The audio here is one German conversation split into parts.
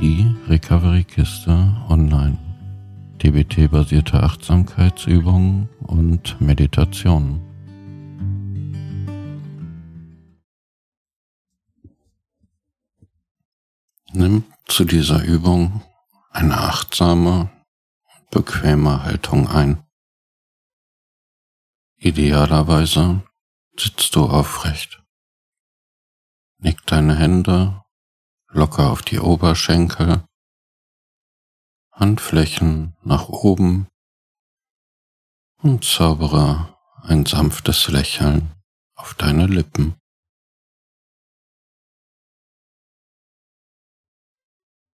die Recovery-Kiste online. DBT-basierte Achtsamkeitsübungen und Meditationen. Nimm zu dieser Übung eine achtsame, bequeme Haltung ein. Idealerweise sitzt du aufrecht. Nick deine Hände locker auf die Oberschenkel, Handflächen nach oben und zaubere ein sanftes Lächeln auf deine Lippen.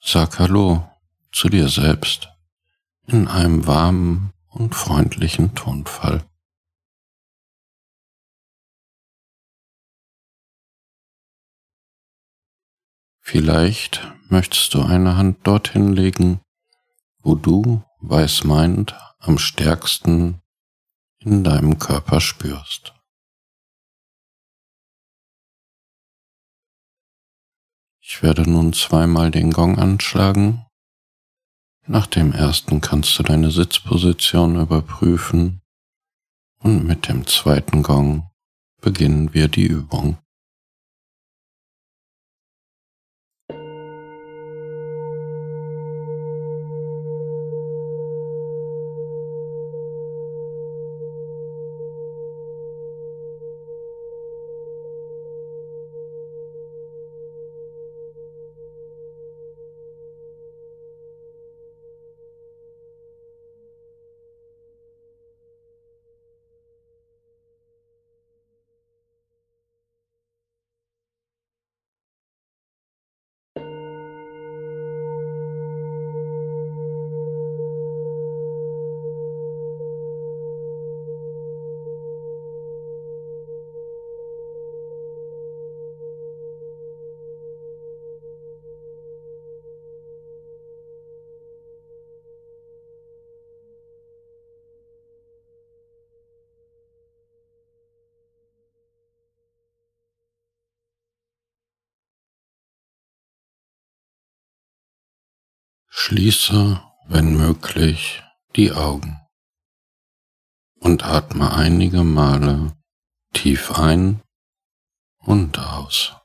Sag Hallo zu dir selbst in einem warmen und freundlichen Tonfall. Vielleicht möchtest du eine Hand dorthin legen, wo du, weiß meint, am stärksten in deinem Körper spürst. Ich werde nun zweimal den Gong anschlagen. Nach dem ersten kannst du deine Sitzposition überprüfen und mit dem zweiten Gong beginnen wir die Übung. Schließe, wenn möglich, die Augen und atme einige Male tief ein und aus.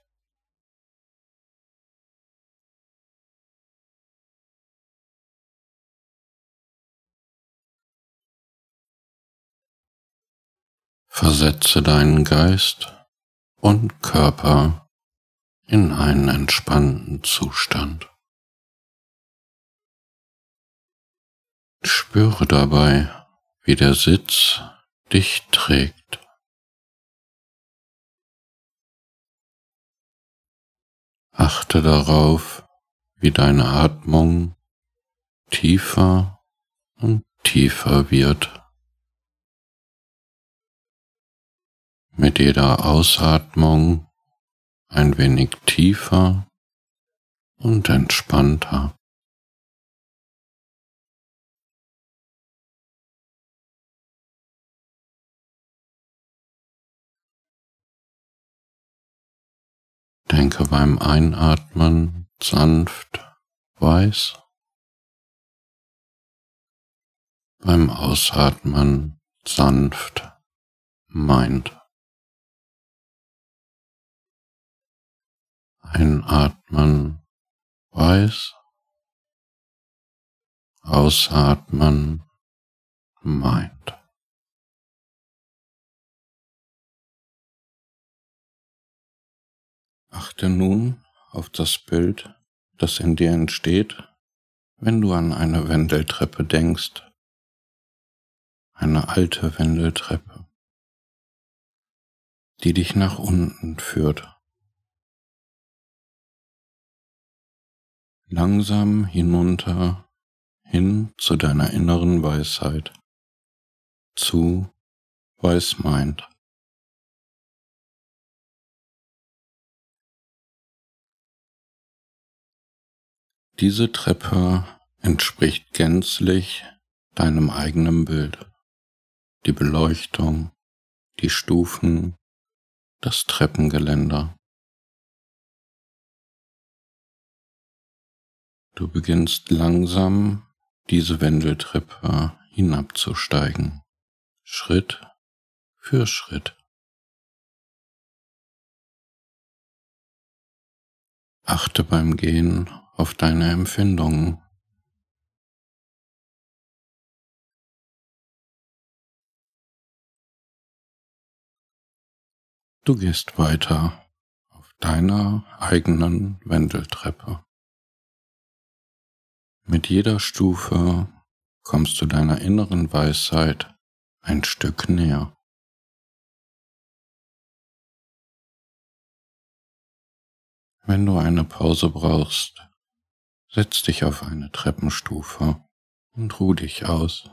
Versetze deinen Geist und Körper in einen entspannten Zustand. Spüre dabei, wie der Sitz dich trägt. Achte darauf, wie deine Atmung tiefer und tiefer wird. Mit jeder Ausatmung ein wenig tiefer und entspannter. Denke beim Einatmen sanft weiß, beim Ausatmen sanft meint. Einatmen weiß, ausatmen meint. Achte nun auf das Bild, das in dir entsteht, wenn du an eine Wendeltreppe denkst. Eine alte Wendeltreppe, die dich nach unten führt. Langsam hinunter hin zu deiner inneren Weisheit, zu Weismeint. Diese Treppe entspricht gänzlich deinem eigenen Bild. Die Beleuchtung, die Stufen, das Treppengeländer. Du beginnst langsam diese Wendeltreppe hinabzusteigen, Schritt für Schritt. Achte beim Gehen auf deine Empfindungen. Du gehst weiter auf deiner eigenen Wendeltreppe. Mit jeder Stufe kommst du deiner inneren Weisheit ein Stück näher. Wenn du eine Pause brauchst, setz dich auf eine Treppenstufe und ruh dich aus.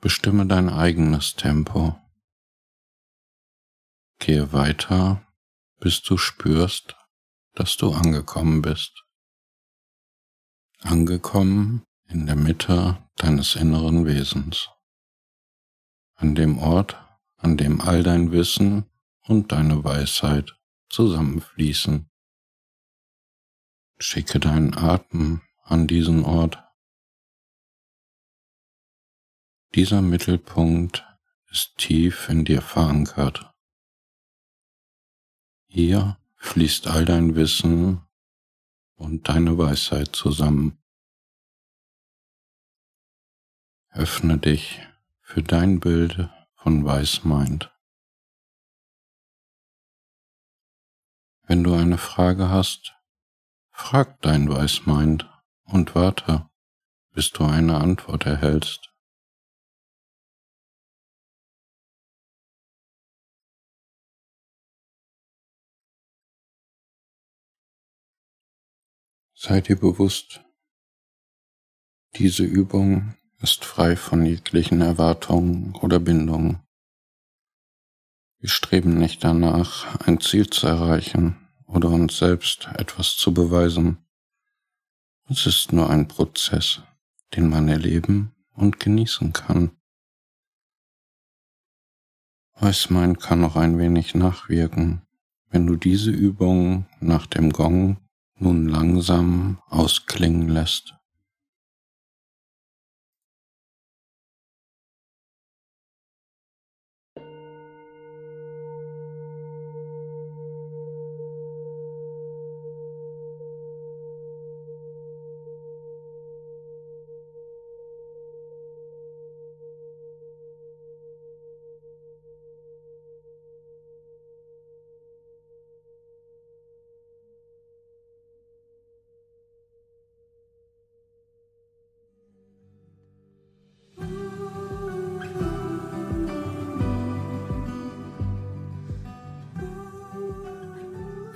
Bestimme dein eigenes Tempo. Gehe weiter, bis du spürst, dass du angekommen bist angekommen in der Mitte deines inneren Wesens, an dem Ort, an dem all dein Wissen und deine Weisheit zusammenfließen. Schicke deinen Atem an diesen Ort. Dieser Mittelpunkt ist tief in dir verankert. Hier fließt all dein Wissen und deine Weisheit zusammen. Öffne dich für dein Bild von Weißmind. Wenn du eine Frage hast, frag dein Weißmind und warte, bis du eine Antwort erhältst. Sei dir bewusst, diese Übung ist frei von jeglichen Erwartungen oder Bindungen. Wir streben nicht danach, ein Ziel zu erreichen oder uns selbst etwas zu beweisen. Es ist nur ein Prozess, den man erleben und genießen kann. Weißmein kann noch ein wenig nachwirken, wenn du diese Übung nach dem Gong nun langsam ausklingen lässt.